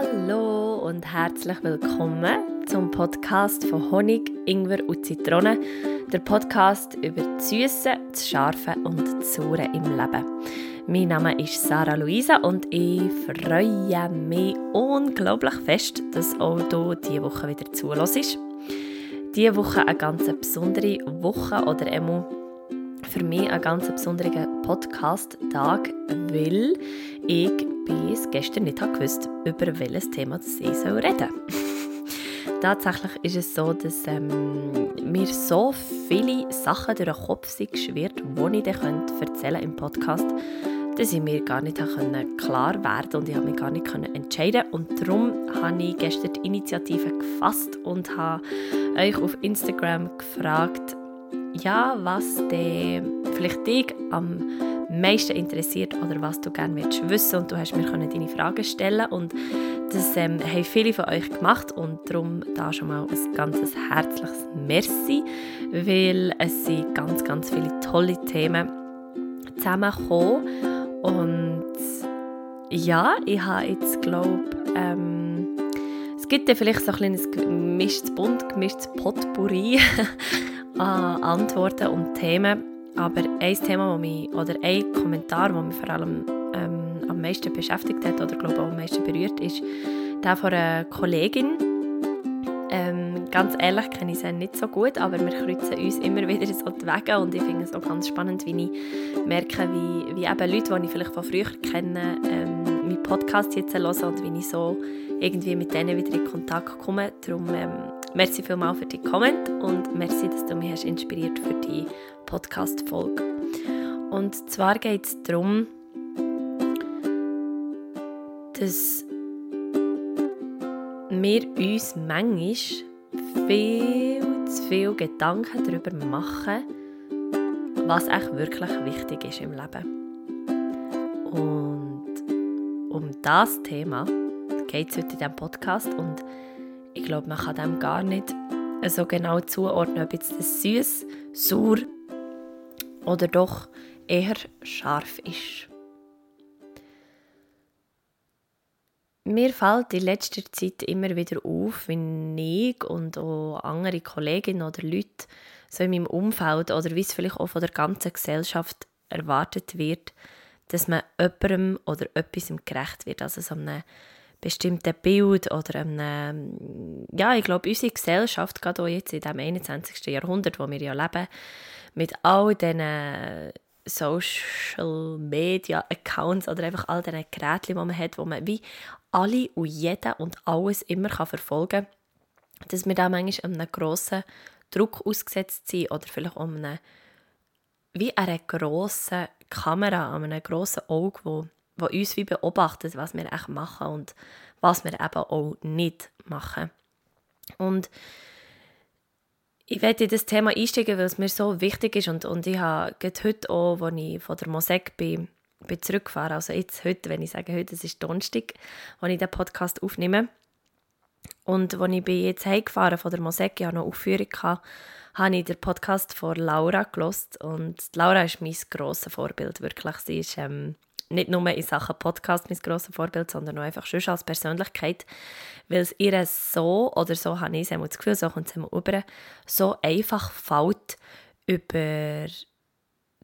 Hallo und herzlich willkommen zum Podcast von Honig, Ingwer und Zitrone. Der Podcast über das Süße, das Scharfe und das Saure im Leben. Mein Name ist Sarah Luisa und ich freue mich unglaublich fest, dass auch du diese Woche wieder zulässt. Diese Woche eine ganz besondere Woche oder einmal für mich ein ganz besonderer Podcast-Tag, weil ich bis gestern nicht gewusst über welches Thema ich reden soll. Tatsächlich ist es so, dass ähm, mir so viele Sachen durch den Kopf sind geschwirrt, die ich dann erzählen im Podcast, dass ich mir gar nicht klar werden und ich habe mich gar nicht entscheiden Und darum habe ich gestern die Initiative gefasst und habe euch auf Instagram gefragt, ja, was de vielleicht dich am meisten interessiert oder was du gerne willst wissen. Und du hast mir deine Fragen stellen und das ähm, haben viele von euch gemacht. Und darum da schon mal ein ganz herzliches Merci, weil es sind ganz, ganz viele tolle Themen zusammengekommen. Und ja, ich habe jetzt glaube ähm, es gibt ja vielleicht so ein kleines gemischtes Bunt, gemischtes Potpourri an Antworten und Themen. Aber ein Thema, das mich, oder ein Kommentar, der mich vor allem ähm, am meisten beschäftigt hat oder glaube am meisten berührt, ist der von einer Kollegin. Ähm, ganz ehrlich kenne ich sie nicht so gut, aber wir kreuzen uns immer wieder so die Wege und ich finde es auch ganz spannend, wie ich merke, wie, wie eben Leute, die ich vielleicht von früher kenne, ähm, meinen Podcast jetzt hören und wie ich so irgendwie mit denen wieder in Kontakt komme. Darum ähm, merci vielmals für die Comment und merci, dass du mich hast inspiriert für die Podcast-Folge. Und zwar geht es darum, dass wir uns manchmal viel zu viel Gedanken darüber machen, was echt wirklich wichtig ist im Leben. Und um das Thema geht es heute in diesem Podcast und ich glaube, man kann dem gar nicht so genau zuordnen, ob jetzt das süß, sauer oder doch eher scharf ist. Mir fällt in letzter Zeit immer wieder auf, wenn ich und auch andere Kolleginnen oder Leute so in meinem Umfeld oder wie es vielleicht auch von der ganzen Gesellschaft erwartet wird, dass man jemandem oder etwas gerecht wird. Also so einem bestimmten Bild oder einem, ja, ich glaube, unsere Gesellschaft, gerade auch jetzt in dem 21. Jahrhundert, wo wir ja leben, mit all diesen Social Media Accounts oder einfach all diesen Geräten, die man hat, wo man wie alle und jeder und alles immer kann verfolgen kann, dass wir da manchmal einem grossen Druck ausgesetzt sind oder vielleicht um eine, wie eine grosse Kamera, an einem grossen Auge, wo wo uns wie beobachtet, was wir echt machen und was wir eben auch nicht machen. Und ich werde in das Thema einsteigen, weil es mir so wichtig ist und, und ich habe heute auch, als ich von der Mosek bin, bin zurückgefahren, also jetzt heute, wenn ich sage heute, es ist Donnerstag, als ich den Podcast aufnehme. Und als ich bin jetzt heimgefahren von der Mosek, ich hatte noch Aufführung, habe ich den Podcast von Laura gelost und Laura ist mein grosses Vorbild, wirklich. Sie ist ähm, nicht nur in Sachen Podcast mein grosses Vorbild, sondern auch einfach schon als Persönlichkeit, weil es ihr so, oder so habe ich das Gefühl, so kommt es über, so einfach fällt, über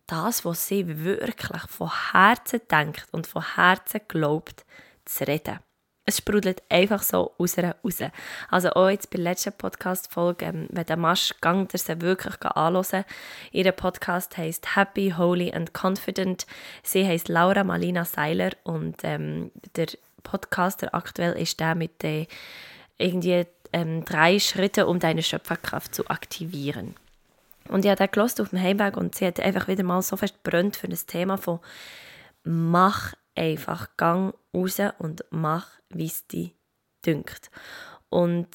das, was sie wirklich von Herzen denkt und von Herzen glaubt, zu reden. Es sprudelt einfach so aus raus. Also auch jetzt bei der letzten Podcast-Folge, ähm, wenn der Masch gang, der sie wirklich anhören Ihr Podcast heisst Happy, Holy and Confident. Sie heisst Laura Malina Seiler und ähm, der Podcaster aktuell ist der mit den irgendwie ähm, drei Schritten, um deine Schöpferkraft zu aktivieren. Und ich habe den gelost auf dem Heimweg und sie hat einfach wieder mal so fest brennt für das Thema von mach einfach, gang raus und mach wie es dir dünkt. Und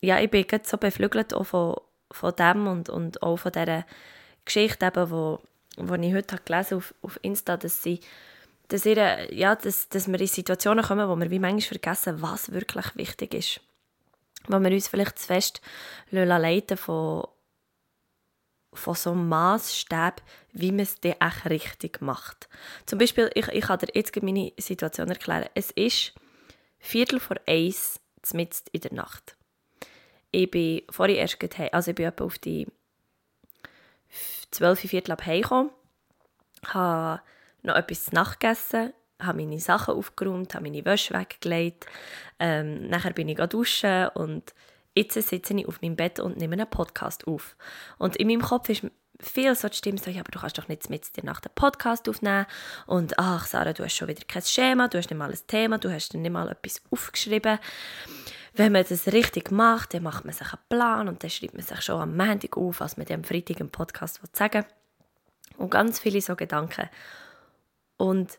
ja, ich bin jetzt so beflügelt auch von, von dem und, und auch von dieser Geschichte, eben, wo, wo ich heute gelesen habe auf, auf Insta, dass sie dass, ihre, ja, dass, dass wir in Situationen kommen, wo wir wie manchmal vergessen, was wirklich wichtig ist. Wo wir uns vielleicht zu fest leiten von, von so einem Maßstab, wie man es dann echt richtig macht. Zum Beispiel, ich, ich kann dir jetzt meine Situation erklären. Es ist Viertel vor eins, mitten in der Nacht. Ich bin vorhin erst heim, also ich bin etwa auf die 12, Viertel ab heimgekommen, habe noch etwas zu Nacht gegessen, habe meine Sachen aufgeräumt, habe meine Wäsche weggelegt, ähm, nachher bin ich duschen und jetzt sitze ich auf meinem Bett und nehme einen Podcast auf. Und in meinem Kopf ist viel so die Stimme so, ja, aber du kannst doch nicht mit dir nach dem Podcast aufnehmen und ach, Sarah, du hast schon wieder kein Schema, du hast nicht mal ein Thema, du hast nicht mal etwas aufgeschrieben. Wenn man das richtig macht, dann macht man sich einen Plan und dann schreibt man sich schon am Montag auf, was man am Freitag im Podcast sagen will. Und ganz viele so Gedanken. Und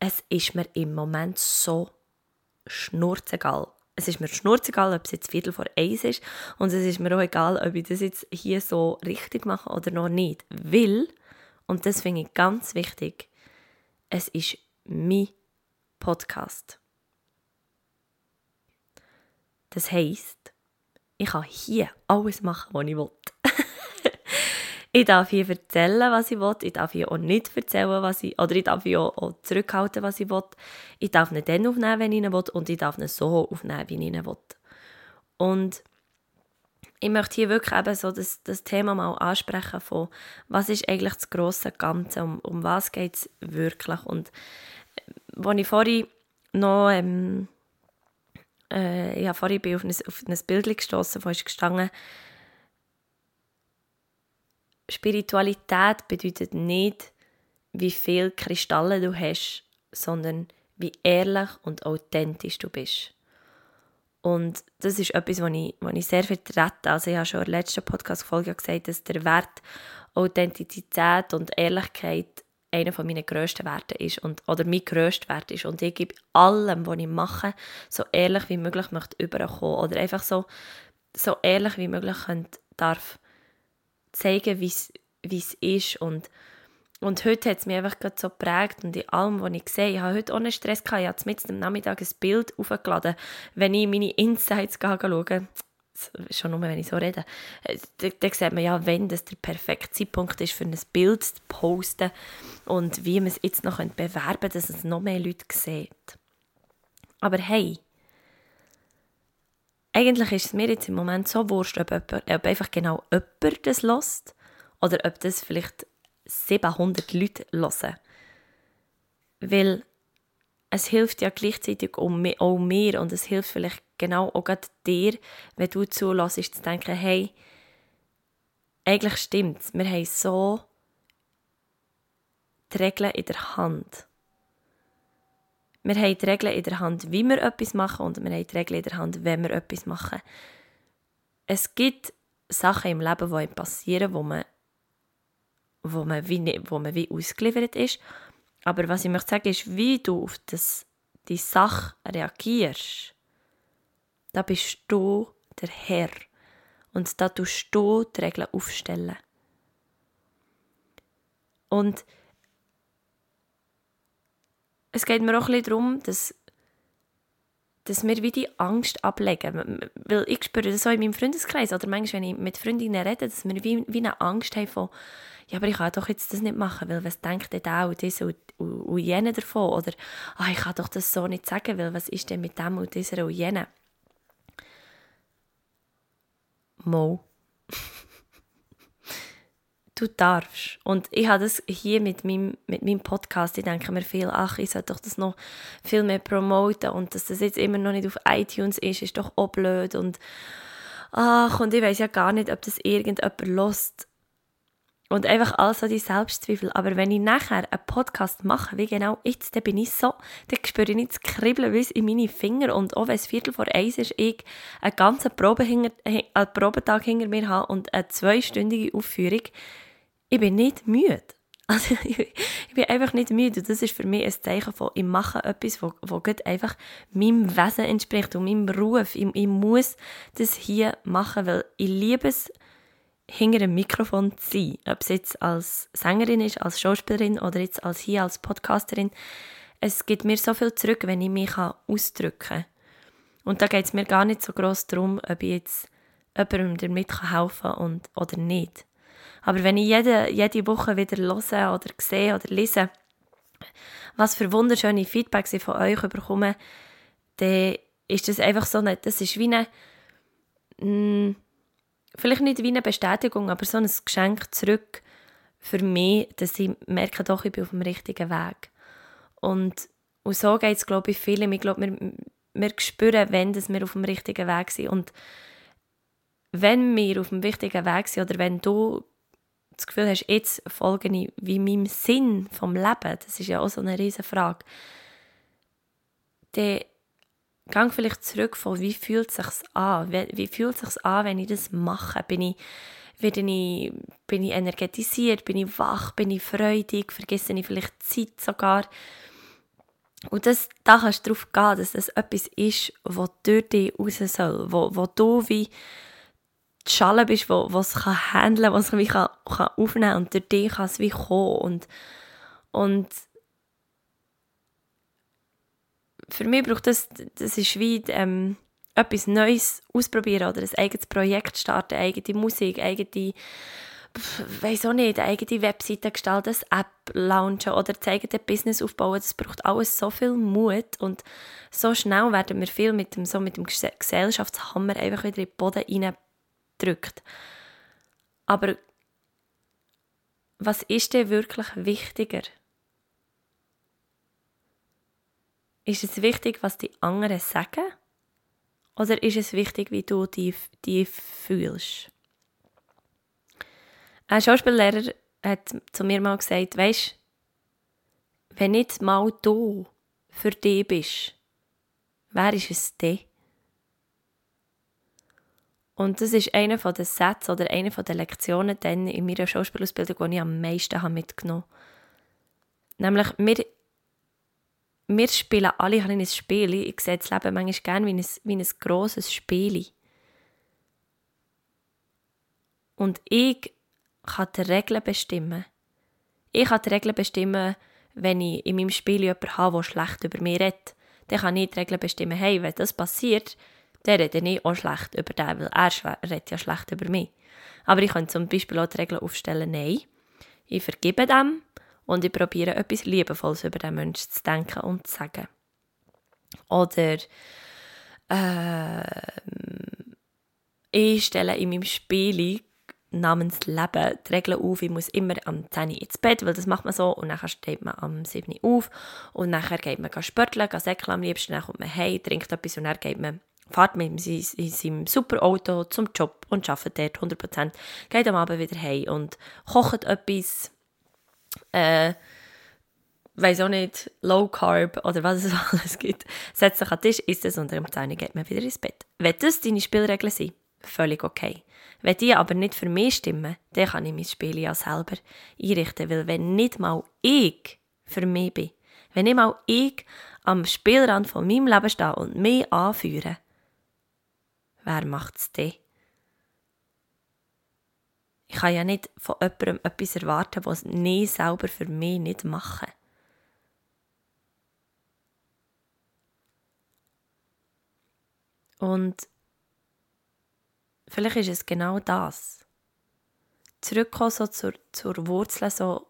es ist mir im Moment so schnurzegal, es ist mir schnurzegal, ob es jetzt Viertel vor eins ist und es ist mir auch egal, ob ich das jetzt hier so richtig mache oder noch nicht. Weil, und das finde ich ganz wichtig, es ist mein Podcast. Das heisst, ich kann hier alles machen, was ich will. Ich darf hier erzählen, was ich will. Ich darf hier auch nicht erzählen, was ich Oder ich darf hier auch, auch zurückhalten, was ich will. Ich darf nicht dann aufnehmen, wenn ich ihn will. Und ich darf ihn so aufnehmen, wie ich ihn will. Und ich möchte hier wirklich eben so das, das Thema mal ansprechen von, was ist eigentlich das grosse Ganze, um, um was geht es wirklich. Und äh, als ich vorhin noch, ähm, äh, ja, vorhin bin auf ein, auf ein Bild gestoßen, wo ist gestanden, Spiritualität bedeutet nicht, wie viel Kristalle du hast, sondern wie ehrlich und authentisch du bist. Und das ist etwas, was ich, was ich sehr vertrete. Also ich habe schon in der letzten Podcast-Folge gesagt, dass der Wert Authentizität und Ehrlichkeit einer meiner grössten Werte ist und, oder mein grösster Wert ist. Und ich gebe allem, was ich mache, so ehrlich wie möglich möchte überkommen oder einfach so, so ehrlich wie möglich könnt, darf zeigen, wie es ist. Und, und heute hat es mich einfach so geprägt und in allem, was ich sehe, ich habe heute ohne Stress gehabt, ich habe mit am Nachmittag ein Bild aufgeladen, wenn ich meine Insights schaue, schon nur, wenn ich so rede, äh, dann da sieht man ja, wenn das der perfekte Zeitpunkt ist, für ein Bild zu posten und wie man es jetzt noch bewerben könnte, dass es noch mehr Leute sehen. Aber hey, eigentlich ist es mir jetzt im Moment so wurscht, ob, ob, ob einfach genau jemand das lässt oder ob das vielleicht 700 Leute hören. Weil es hilft ja gleichzeitig auch mir und es hilft vielleicht genau auch dir, wenn du zulässt, zu denken, hey, eigentlich stimmt es, wir haben so die Regeln in der Hand. Wir haben die Regeln in der Hand, wie wir etwas machen und wir haben die Regeln in der Hand, wenn wir etwas machen. Es gibt Sachen im Leben, die einem passieren, wo man, wo man, wie, wo man wie ausgeliefert ist. Aber was ich möchte sagen, ist, wie du auf das, die Sache reagierst. Da bist du der Herr. Und da tust du die Regeln aufstellen. Und es geht mir auch ein darum, dass, dass wir wie die Angst ablegen. Weil ich spüre das auch in meinem Freundeskreis oder manchmal, wenn ich mit Freundinnen rede, dass wir wie, wie eine Angst haben von ja, aber ich kann doch jetzt das nicht machen, weil was denkt denn da und das und, und, und jene davon? Oder ah, ich kann doch das so nicht sagen, weil was ist denn mit dem und dieser und jene? Mo du darfst. Und ich habe das hier mit meinem, mit meinem Podcast, ich denke mir viel, ach, ich sollte doch das noch viel mehr promoten und dass das jetzt immer noch nicht auf iTunes ist, ist doch auch blöd und ach, und ich weiß ja gar nicht, ob das irgendjemand lost und einfach all so die Selbstzweifel. Aber wenn ich nachher einen Podcast mache, wie genau jetzt, dann bin ich so, dann spüre ich nicht das Kribbeln bis in meine Finger. Und auch wenn es Viertel vor eins ist, ich einen ganzen Probe hinter, einen Probetag hinter mir habe und eine zweistündige Aufführung, ich bin nicht müde. Also ich, bin einfach nicht müde. Und das ist für mich ein Zeichen von, ich mache etwas, wo, wo einfach meinem Wesen entspricht und meinem Beruf. Ich, ich muss das hier machen, weil ich liebe es, hinter einem Mikrofon zu sein. Ob es jetzt als Sängerin ist, als Schauspielerin oder jetzt als hier als Podcasterin. Es gibt mir so viel zurück, wenn ich mich ausdrücken kann. Und da geht es mir gar nicht so groß darum, ob ich jetzt jemandem damit helfen kann und, oder nicht. Aber wenn ich jede, jede Woche wieder höre oder sehe oder lese, was für wunderschöne Feedbacks ich von euch bekomme, dann ist das einfach so nicht, das ist wie eine, mh, hm, vielleicht nicht wie eine Bestätigung, aber so ein Geschenk zurück für mich, dass ich merke, doch, ich bin auf dem richtigen Weg. Und, und so geht es, glaube ich, vielen. Ich glaube, wir, wir spüren, wenn dass wir auf dem richtigen Weg sind. Und wenn wir auf dem richtigen Weg sind oder wenn du das Gefühl hast, jetzt folge ich wie meinem Sinn vom Leben, das ist ja auch so eine riesige Frage, dann gang vielleicht zurück von, wie fühlt es sich an? Wie, wie fühlt es sich an, wenn ich das mache? Bin ich, werde ich, bin ich energetisiert? Bin ich wach? Bin ich freudig? Vergesse ich vielleicht Zeit sogar? Und das, da kannst du darauf gehen, dass das etwas ist, was durch dich raus soll, wo, wo du wie die Schale bist, wo, was kann handeln, was wie kann, kann aufnehmen und durch dich kann es wie kommen und, und für mich braucht das, das ist wie ähm, etwas Neues ausprobieren oder ein eigenes Projekt starten, eigene Musik, eigene, weiß auch nicht, eigene Webseite gestalten, eine App launchen oder das eigene Business aufbauen. Das braucht alles so viel Mut und so schnell werden wir viel mit dem, so mit dem Gesellschaftshammer einfach wieder in den Boden reindrückt. Aber was ist denn wirklich wichtiger? Ist es wichtig, was die anderen sagen? Oder ist es wichtig, wie du dich, dich fühlst? Ein Schauspiellehrer hat zu mir mal gesagt, weisst, wenn nicht mal du für dich bist, wer ist es denn? Und das ist einer von den Sätzen oder einer von den Lektionen dann in meiner Schauspielausbildung, die ich am meisten mitgenommen habe. Nämlich, wir wir spielen alle ein Spiel. Ich sehe das Leben manchmal gerne wie ein, wie ein grosses Spiel. Und ich kann die Regeln bestimmen. Ich kann die Regeln bestimmen, wenn ich in meinem Spiel jemanden habe, der schlecht über mich redet. Dann kann ich die Regeln bestimmen, hey, wenn das passiert, dann rede ich auch schlecht über den, weil er redet ja schlecht über mich. Aber ich kann zum Beispiel auch die Regeln aufstellen, nein, ich vergebe dem und ich probiere etwas Liebevolles über den Menschen zu denken und zu sagen. Oder äh, ich stelle in meinem Spiel namens Leben die Regeln auf, ich muss immer am 10 Uhr ins Bett, weil das macht man so und dann steht man am 7 Uhr auf und nachher geht man sporteln, geht säckeln am liebsten, dann kommt man heim, trinkt etwas und dann geht man fährt mit in seinem super Auto zum Job und arbeitet dort 100%, geht am Abend wieder heim und kocht etwas, äh, weiß auch nicht, Low Carb oder was es alles gibt, setzt sich an den Tisch, isst es und um 10 Uhr geht man wieder ins Bett. Wenn das deine Spielregeln sind, völlig okay. Wenn die aber nicht für mich stimmen, dann kann ich mein Spiel ja selber einrichten, weil wenn nicht mal ich für mich bin, wenn nicht mal ich am Spielrand von meinem Leben stehe und mich anführe, wer macht es denn? Ich kann ja nicht von jemandem etwas erwarten, was nie selber für mich nicht machen. Und vielleicht ist es genau das. Zurückkommen so zur, zur Wurzel, so,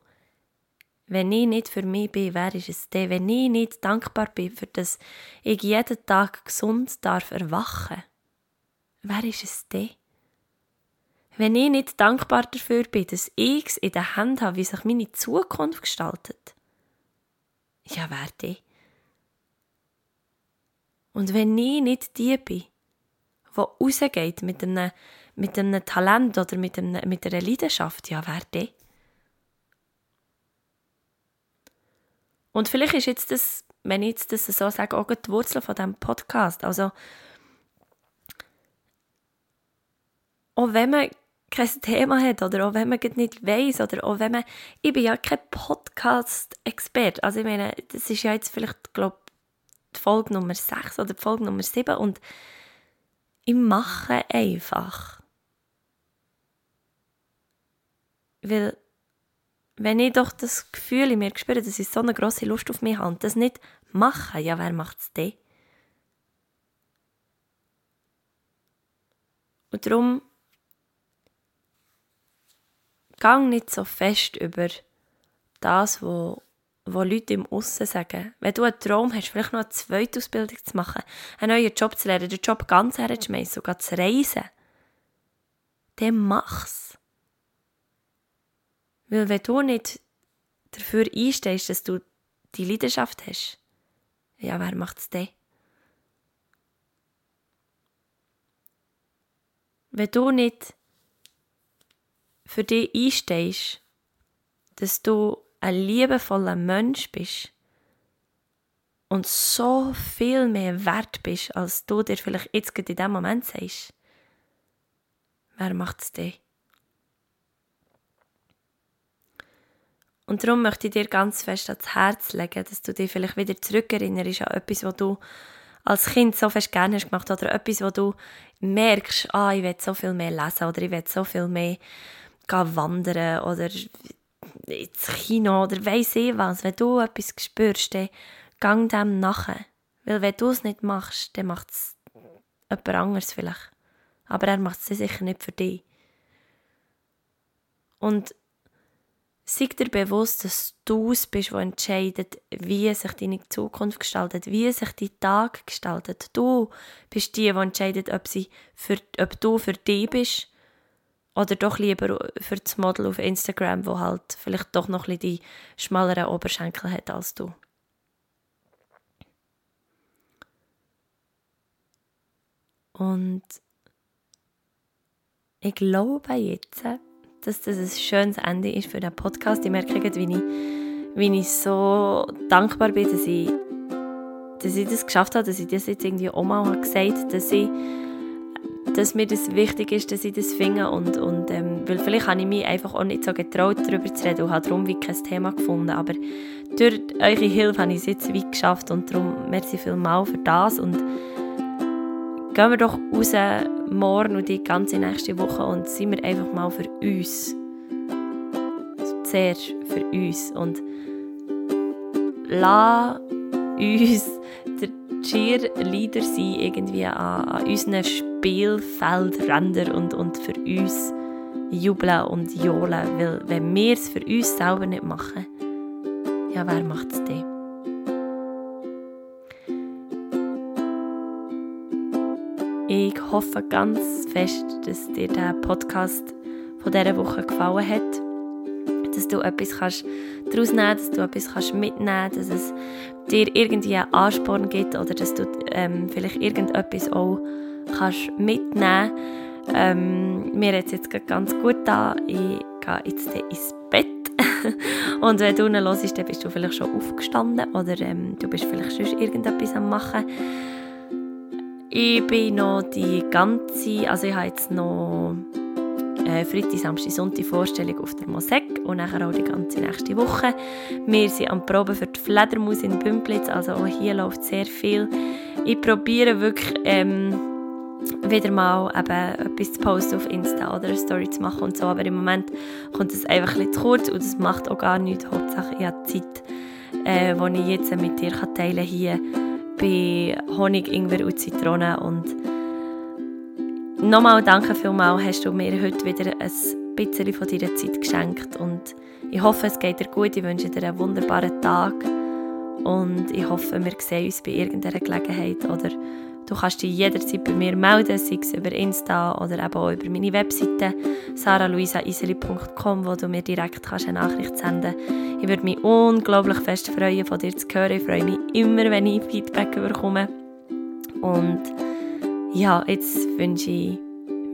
wenn ich nicht für mich bin, wer ist es denn? Wenn ich nicht dankbar bin, für das ich jeden Tag gesund darf erwachen, wer ist es denn? wenn ich nicht dankbar dafür bin, dass ich es in der Hand habe, wie sich meine Zukunft gestaltet, ja, wer denn? Und wenn ich nicht die bin, die rausgeht mit einem, mit einem Talent oder mit, einem, mit einer Leidenschaft, ja, wer denn? Und vielleicht ist jetzt das, wenn ich jetzt das so sage, auch die Wurzel von diesem Podcast. Also, auch wenn man kein Thema hat oder auch wenn man nicht weiß oder auch wenn man, ich bin ja kein Podcast-Expert, also ich meine, das ist ja jetzt vielleicht, glaube die Folge Nummer 6 oder die Folge Nummer 7 und ich mache einfach. Weil, wenn ich doch das Gefühl in mir spüre, dass ich so eine grosse Lust auf mich habe das nicht mache, ja, wer macht es denn? Und darum gang nicht so fest über das, was wo Leute im Aussen sagen, wenn du einen Traum hast, vielleicht noch eine zweite Ausbildung zu machen, einen neuen Job zu lernen, den Job ganz herzuschmeißen, sogar zu reisen, dann mach's. Weil wenn du nicht dafür einstehst, dass du die Leidenschaft hast, ja, wer macht's denn? Wenn du nicht für dich einstehst, dass du ein liebevoller Mensch bist und so viel mehr wert bist, als du dir vielleicht jetzt in diesem Moment sagst, wer macht es dir? Und darum möchte ich dir ganz fest ans Herz legen, dass du dich vielleicht wieder zurückerinnerst an etwas, was du als Kind so fest gerne hast gemacht oder etwas, wo du merkst, ah, ich will so viel mehr lesen oder ich will so viel mehr wandern oder ins Kino oder weiss ich was. Wenn du etwas spürst, dann gang dem nachher. Weil wenn du es nicht machst, dann macht es jemand anderes vielleicht. Aber er macht es sicher nicht für dich. Und sei dir bewusst, dass du es bist, der entscheidet, wie sich deine Zukunft gestaltet, wie sich dein Tag gestaltet. Du bist die, die entscheidet, ob, sie für, ob du für dich bist oder doch lieber für das Model auf Instagram, wo halt vielleicht doch noch ein die schmaleren Oberschenkel hat als du. Und ich glaube jetzt, dass das ein schönes Ende ist für den Podcast. Ich merke, wie ich, wie ich so dankbar bin, dass ich, dass ich das geschafft habe, dass ich das jetzt irgendwie auch mal gesagt habe, dass, ich, dass mir das wichtig ist, dass ich das finde. Und, und, ähm, weil vielleicht habe ich mich einfach auch nicht so getraut, darüber zu reden und habe darum wie kein Thema gefunden. Aber durch eure Hilfe habe ich es jetzt wie geschafft und darum merci vielmals für das. Und gehen wir doch raus morgen und die ganze nächste Woche und sind wir einfach mal für uns. Zuerst für uns. Und lass uns der Cheerleader sein, irgendwie an, an unseren Spielfeldrändern und, und für uns jubeln und johlen. Weil wenn wir es für uns selber nicht machen, ja, wer macht es denn? Ich hoffe ganz fest, dass dir der Podcast von dieser Woche gefallen hat. Dass du etwas kannst daraus nehmen dass du etwas kannst mitnehmen dass es dir irgendwie Ansporn gibt oder dass du ähm, vielleicht irgendetwas auch kannst mitnehmen. Ähm, mir hat es jetzt ganz gut da. Ich gehe jetzt ins Bett. Und wenn du ihn hörst, dann bist du vielleicht schon aufgestanden oder ähm, du bist vielleicht schon irgendetwas am machen. Ich bin noch die ganze, also ich habe jetzt noch äh, Freitag, Samstag, Sonntag Vorstellung auf der Mosek und nachher auch die ganze nächste Woche. Wir sind am Proben für die Fledermaus in Bümplitz, also auch hier läuft sehr viel. Ich probiere wirklich ähm, wieder mal eben etwas zu posten auf Insta oder eine Story zu machen und so, aber im Moment kommt es einfach ein bisschen zu kurz und es macht auch gar nichts. Hauptsache ich habe Zeit, äh, die ich jetzt mit dir teilen kann hier bei Honig, Ingwer und Zitrone. Und nochmal danke vielmals, hast du mir heute wieder ein bisschen von deiner Zeit geschenkt. Und ich hoffe, es geht dir gut. Ich wünsche dir einen wunderbaren Tag. Und ich hoffe, wir sehen uns bei irgendeiner Gelegenheit oder Du kannst dich jederzeit bei mir melden, sei es über Insta oder eben auch über meine Webseite saraluisaiseli.com, wo du mir direkt kannst eine Nachricht senden kannst. Ich würde mich unglaublich fest freuen, von dir zu hören. Ich freue mich immer, wenn ich Feedback bekomme. Und ja, jetzt wünsche ich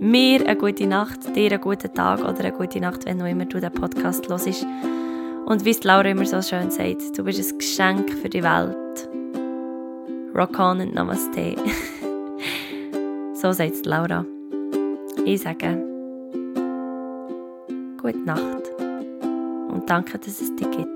mir eine gute Nacht, dir einen guten Tag oder eine gute Nacht, wenn du immer du den Podcast hörst. Und wie es Laura immer so schön sagt, du bist ein Geschenk für die Welt. Rock on und Namaste. so sagt Laura. Ich sage gute Nacht und danke, dass es dich gibt.